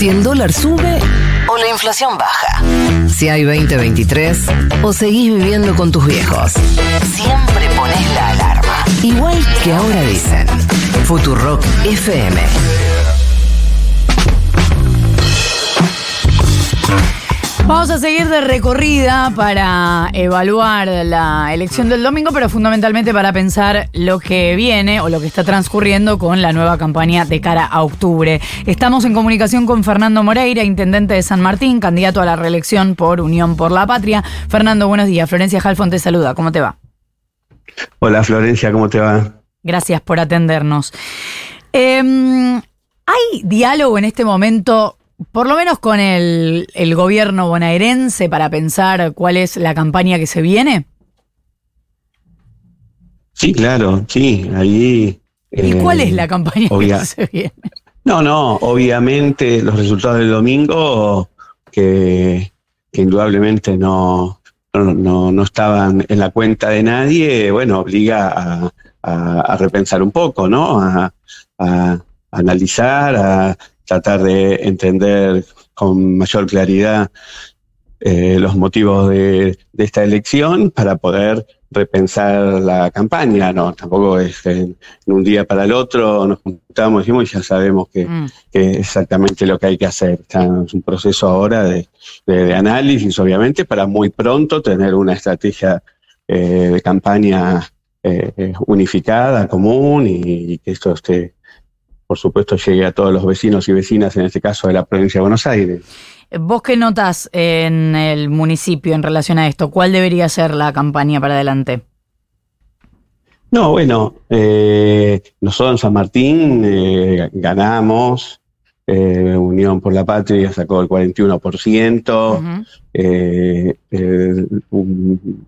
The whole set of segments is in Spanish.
Si el dólar sube o la inflación baja. Si hay 2023 o seguís viviendo con tus viejos. Siempre pones la alarma. Igual que ahora dicen. Futurock FM. Vamos a seguir de recorrida para evaluar la elección del domingo, pero fundamentalmente para pensar lo que viene o lo que está transcurriendo con la nueva campaña de cara a octubre. Estamos en comunicación con Fernando Moreira, intendente de San Martín, candidato a la reelección por Unión por la Patria. Fernando, buenos días. Florencia Halfon te saluda. ¿Cómo te va? Hola Florencia, ¿cómo te va? Gracias por atendernos. Em, ¿Hay diálogo en este momento por lo menos con el, el, gobierno bonaerense para pensar cuál es la campaña que se viene? Sí, claro, sí, ahí... ¿Y cuál es la campaña que se viene? No, no, obviamente los resultados del domingo que, que indudablemente no, no, no, estaban en la cuenta de nadie, bueno, obliga a, a, a repensar un poco, ¿no? A, a analizar, a tratar de entender con mayor claridad eh, los motivos de, de, esta elección para poder repensar la campaña. No, tampoco es en, en un día para el otro nos juntamos y ya sabemos que, mm. que, es exactamente lo que hay que hacer. Está en un proceso ahora de, de, de análisis, obviamente, para muy pronto tener una estrategia eh, de campaña eh, unificada, común y, y que esto esté por supuesto, llegue a todos los vecinos y vecinas, en este caso de la provincia de Buenos Aires. ¿Vos qué notas en el municipio en relación a esto? ¿Cuál debería ser la campaña para adelante? No, bueno, eh, nosotros en San Martín eh, ganamos, eh, Unión por la Patria sacó el 41%, uh -huh. un,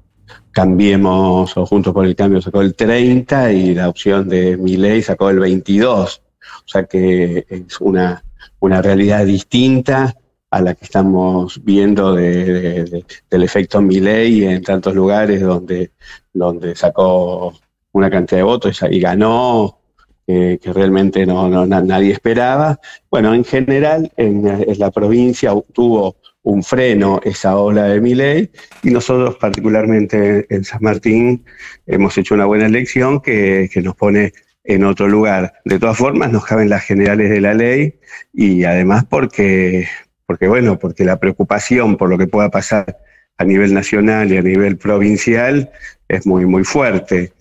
Cambiemos o Juntos por el Cambio sacó el 30% y la opción de Miley sacó el 22%. O sea que es una, una realidad distinta a la que estamos viendo de, de, de, del efecto Milley en tantos lugares donde, donde sacó una cantidad de votos y, ganó, eh, que realmente no, no, nadie esperaba. Bueno, en general en, en, la provincia tuvo un freno esa ola de Milley y nosotros particularmente en San Martín hemos hecho una buena elección que, que nos pone en otro lugar. De todas formas, nos caben las generales de la ley y además porque, porque, bueno, porque la preocupación por lo que pueda pasar a nivel nacional y a nivel provincial es muy, muy fuerte.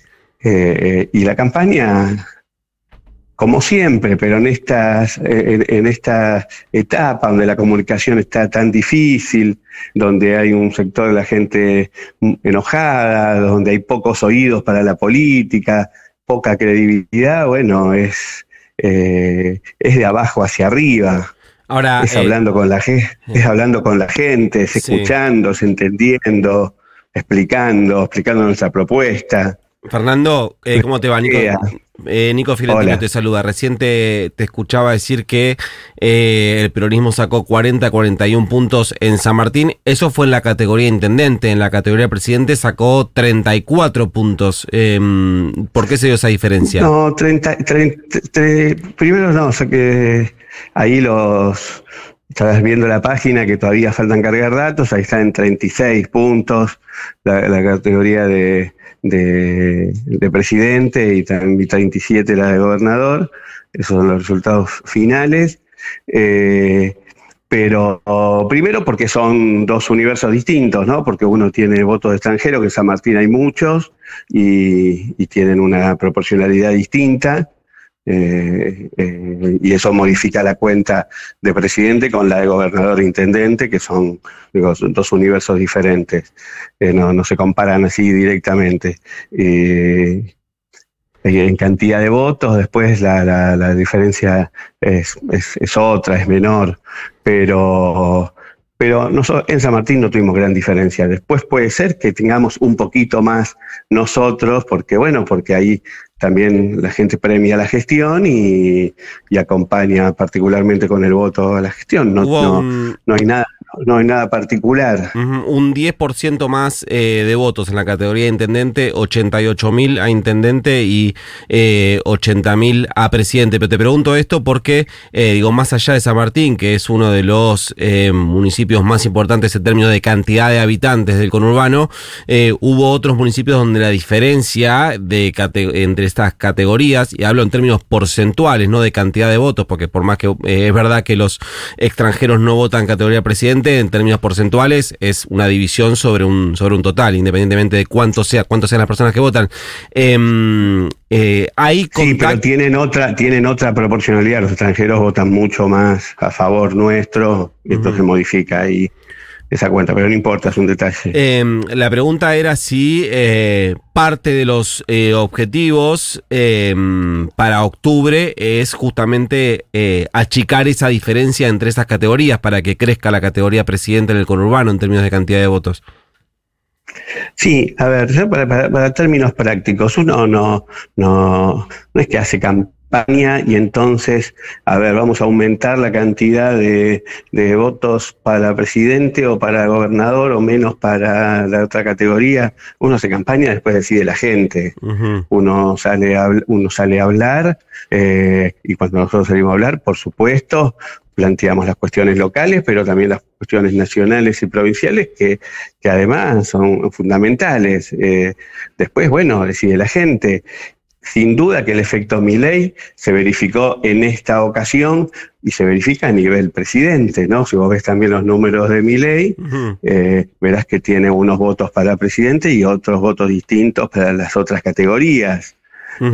Eh, y la campaña, como siempre, pero en, estas, en, en esta etapa donde la comunicación está tan difícil, donde hay un sector de la gente enojada, donde hay pocos oídos para la política, poca credibilidad, bueno, es, eh, es de abajo hacia arriba. Ahora, es hablando eh, con la gente, es hablando con la gente, es escuchando, entendiendo, explicando, explicando nuestra propuesta. Fernando, eh, ¿cómo te va, Nico? Eh, Nico Fiorentino te saluda. Recién te, escuchaba decir que eh, el peronismo sacó 40, 41 puntos en San Martín. Eso fue en la categoría intendente. En la categoría presidente sacó 34 puntos. Eh, ¿Por qué se dio esa diferencia? No, 30, 30, 30 primero no, o sea que ahí los... Estabas viendo la página que todavía faltan cargar datos, ahí está en 36 puntos la, la categoría de, de, de, presidente y 37 la de gobernador. Esos son los resultados finales. Eh, pero primero porque son dos universos distintos, ¿no? Porque uno tiene votos de extranjero, que en San Martín hay muchos, y tienen una proporcionalidad distinta. Eh, eh, y eso modifica la cuenta de presidente con la de gobernador e intendente, que son dos universos diferentes, eh, no, se comparan así directamente. en cantidad de votos, después la, la, diferencia es, otra, es menor, pero, pero nosotros en San Martín no tuvimos gran diferencia. Después puede ser que tengamos un poquito más nosotros, porque bueno, porque ahí también la gente premia la gestión y, y acompaña particularmente con el voto a la gestión. No, no, no, hay nada no hay nada particular. Un 10% más eh, de votos en la categoría de intendente, 88.000 a intendente y eh, 80.000 a presidente. Pero te pregunto esto porque, eh, digo, más allá de San Martín, que es uno de los eh, municipios más importantes en términos de cantidad de habitantes del conurbano, hubo otros municipios donde la diferencia de entre estas categorías, y hablo en términos porcentuales, no de cantidad de votos, porque por más que es verdad que los extranjeros no votan categoría presidente, en términos porcentuales es una división sobre un, sobre un total, independientemente de cuánto sea, cuánto sean las personas que votan. Em, eh, sí, pero tienen otra, tienen otra proporcionalidad. Los extranjeros votan mucho más a favor nuestro, y esto se modifica ahí esa cuenta, pero no importa, es un detalle. Em, la pregunta era si eh, parte de los eh, objetivos em, para octubre es justamente eh, achicar esa diferencia entre esas categorías para que crezca la categoría presidente en el conurbano en términos de cantidad de votos. Sí, a ver, para, términos prácticos, uno no, no, no es que hace campaña y entonces, a ver, vamos a aumentar la cantidad de, votos para presidente o para gobernador o menos para la otra categoría. Uno se campaña, después decide la gente. uno, sale a, uno sale a hablar eh, y cuando nosotros salimos a hablar, por supuesto, planteamos las cuestiones locales, pero también las cuestiones nacionales y provinciales que, que además son fundamentales. Eh, después, bueno, decide la gente. Sin duda que el efecto Milei se verificó en esta ocasión y se verifica a nivel presidente, ¿no? Si vos ves también los números de Milei, eh, verás que tiene unos votos para presidente y otros votos distintos para las otras categorías.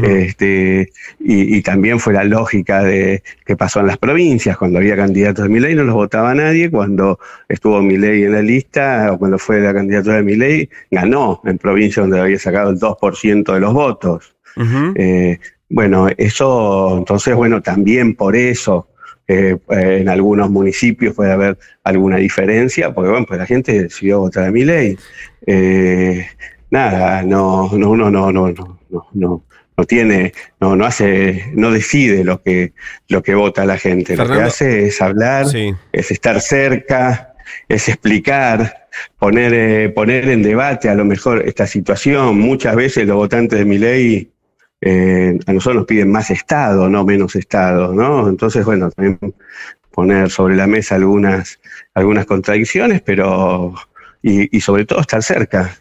este, y, también fue la lógica de que pasó en las provincias, cuando había candidatos de Milei no los votaba nadie, cuando estuvo Milei en la lista o cuando fue la candidatura de Milei, ganó en provincias donde había sacado el 2% de los votos. Eh, bueno, eso, entonces, bueno, también por eso eh, en algunos municipios puede haber alguna diferencia, porque bueno, pues la gente decidió votar a mi ley. Eh, nada, no, no, uno no, no, no, no, no tiene, no, no hace, no decide lo que, lo que vota la gente. lo que hace es hablar, es estar cerca, es explicar, poner, poner en debate a lo mejor esta situación. Muchas veces los votantes de mi ley eh, a nosotros nos piden más Estado, no menos Estado, ¿no? Entonces, bueno, también poner sobre la mesa algunas, algunas contradicciones, pero y, y sobre todo estar cerca.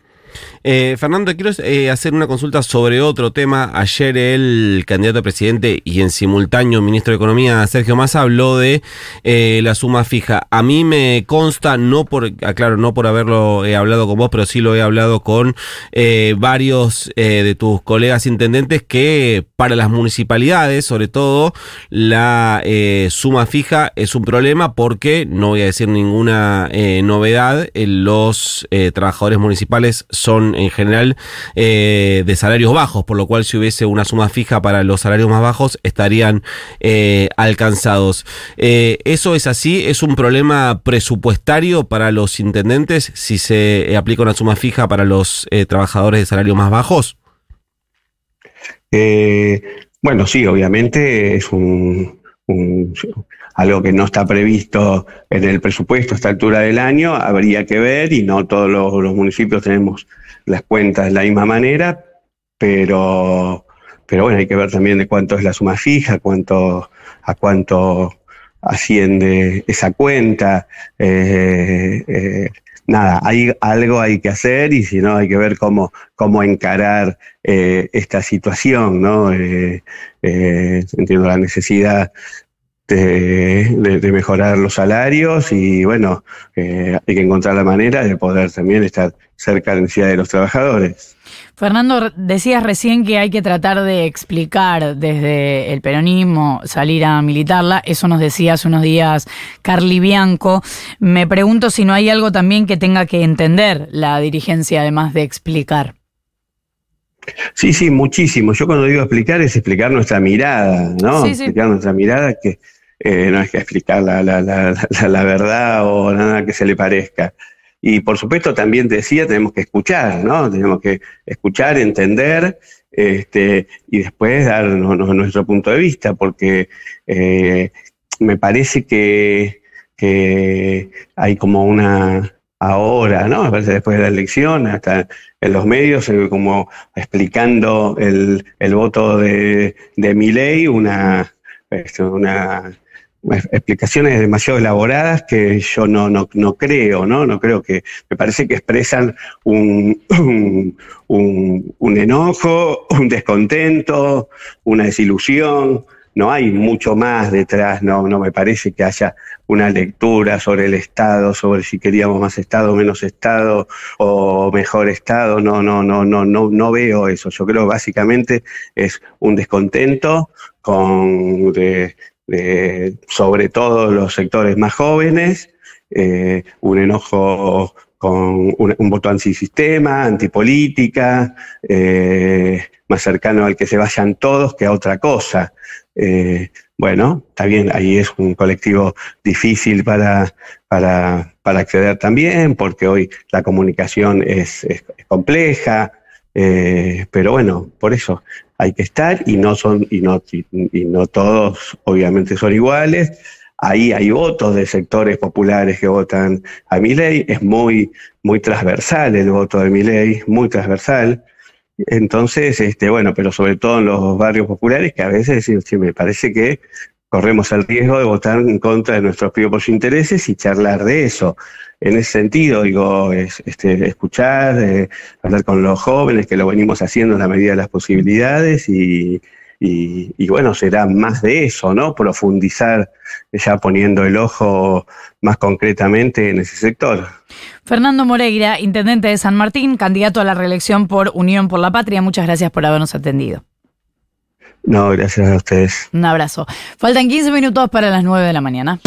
Eh, Fernando, quiero eh, hacer una consulta sobre otro tema. Ayer el candidato a presidente y en simultáneo ministro de Economía, Sergio Massa, habló de eh, la suma fija. A mí me consta, no por, aclaro, no por haberlo hablado con vos, pero sí lo he hablado con varios de tus colegas intendentes, que para las municipalidades, sobre todo, la suma fija es un problema porque, no voy a decir ninguna novedad, los trabajadores municipales son en general eh, de salarios bajos, por lo cual si hubiese una suma fija para los salarios más bajos estarían eh, alcanzados. Eh, ¿Eso es así? ¿Es un problema presupuestario para los intendentes si se aplica una suma fija para los trabajadores de salarios más bajos? bueno, sí, obviamente es un, algo que no está previsto en el presupuesto a esta altura del año, habría que ver y no todos los municipios tenemos las cuentas de la misma manera, pero, pero bueno, hay que ver también de cuánto es la suma fija, cuánto, a cuánto asciende esa cuenta. Eh, eh, nada, hay, algo hay que hacer y si no hay que ver cómo, cómo encarar eh, esta situación, ¿no? entiendo la necesidad de, mejorar los salarios y bueno, hay que encontrar la manera de poder también estar cerca de la necesidad de los trabajadores. Fernando, decías recién que hay que tratar de explicar desde el peronismo, salir a militarla. Eso nos decía hace unos días Carly Bianco. Me pregunto si no hay algo también que tenga que entender la dirigencia, además de explicar. Sí, sí, muchísimo. Yo cuando digo explicar es explicar nuestra mirada, ¿no? explicar nuestra mirada que eh, no es que explicar la, la, la, la, verdad o nada que se le parezca. Y por supuesto también decía, tenemos que escuchar, ¿no? Tenemos que escuchar, entender este, y después dar nuestro punto de vista, porque eh, me parece que que hay como una ahora, ¿no? Después de la elección, hasta en los medios, como explicando el, el voto de, de ley, una, este, una explicaciones demasiado elaboradas que yo no, no, no, creo, ¿no? No creo que, me parece que expresan un, un, enojo, un descontento, una desilusión, no hay mucho más detrás, no, no me parece que haya una lectura sobre el Estado, sobre si queríamos más Estado, menos Estado o mejor Estado, no, no, no, no, no, no veo eso. Yo creo que básicamente es un descontento con de, sobre todo los sectores más jóvenes, eh, un enojo con un, voto antisistema, antipolítica, eh, más cercano al que se vayan todos que a otra cosa. Eh, bueno, está bien, ahí es un colectivo difícil para, para, para acceder también, porque hoy la comunicación es, es, compleja, eh, pero bueno, por eso hay que estar y no son, y no, y, no todos obviamente son iguales. Ahí hay votos de sectores populares que votan a mi ley, es muy, muy transversal el voto de mi ley, muy transversal. Entonces, este, bueno, pero sobre todo en los barrios populares, que a veces sí, me parece que corremos el riesgo de votar en contra de nuestros propios intereses y charlar de eso. En ese sentido, digo, es, este, escuchar, eh, hablar con los jóvenes, que lo venimos haciendo en la medida de las posibilidades y, y, bueno, será más de eso, ¿no? Profundizar ya poniendo el ojo más concretamente en ese sector. Fernando Moreira, intendente de San Martín, candidato a la reelección por Unión por la Patria, muchas gracias por habernos atendido. No, gracias a ustedes. Un abrazo. Faltan 15 minutos para las 9 de la mañana.